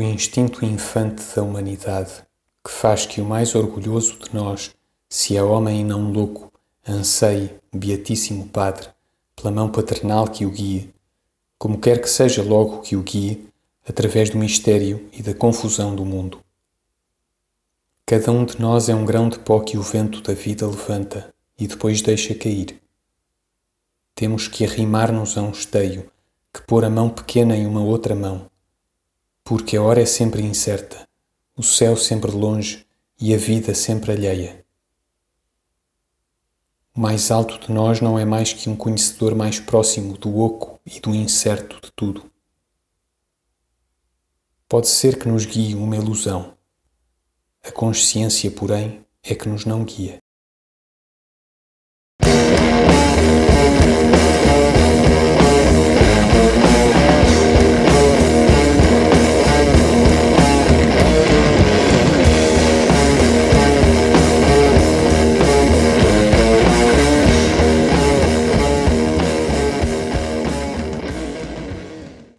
instinto infante da humanidade que faz que o mais orgulhoso de nós, se é homem e não louco, anseie, beatíssimo Padre, pela mão paternal que o guie, como quer que seja logo que o guie, através do mistério e da confusão do mundo. Cada um de nós é um grão de pó que o vento da vida levanta e depois deixa cair. Temos que arrimar-nos a um esteio, que pôr a mão pequena em uma outra mão, porque a hora é sempre incerta, o céu sempre longe e a vida sempre alheia. O mais alto de nós não é mais que um conhecedor mais próximo do oco e do incerto de tudo. Pode ser que nos guie uma ilusão. A consciência, porém, é que nos não guia.